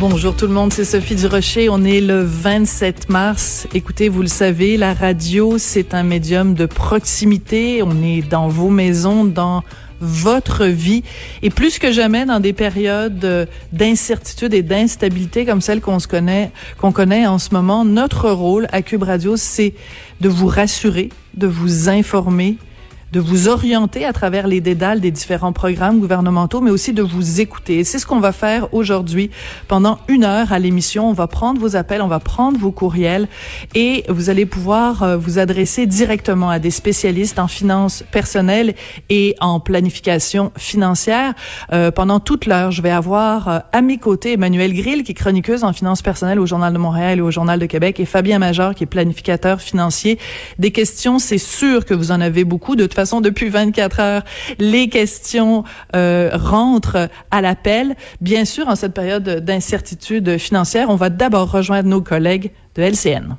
Bonjour tout le monde, c'est Sophie Durocher. On est le 27 mars. Écoutez, vous le savez, la radio, c'est un médium de proximité. On est dans vos maisons, dans votre vie. Et plus que jamais dans des périodes d'incertitude et d'instabilité comme celle qu'on se connaît, qu'on connaît en ce moment, notre rôle à Cube Radio, c'est de vous rassurer, de vous informer, de vous orienter à travers les dédales des différents programmes gouvernementaux, mais aussi de vous écouter. c'est ce qu'on va faire aujourd'hui pendant une heure à l'émission. On va prendre vos appels, on va prendre vos courriels et vous allez pouvoir euh, vous adresser directement à des spécialistes en finances personnelles et en planification financière. Euh, pendant toute l'heure, je vais avoir euh, à mes côtés Emmanuel Grill, qui est chroniqueuse en finances personnelles au Journal de Montréal et au Journal de Québec, et Fabien Major, qui est planificateur financier. Des questions, c'est sûr que vous en avez beaucoup. Façon, depuis 24 heures, les questions euh, rentrent à l'appel. Bien sûr, en cette période d'incertitude financière, on va d'abord rejoindre nos collègues de LCN.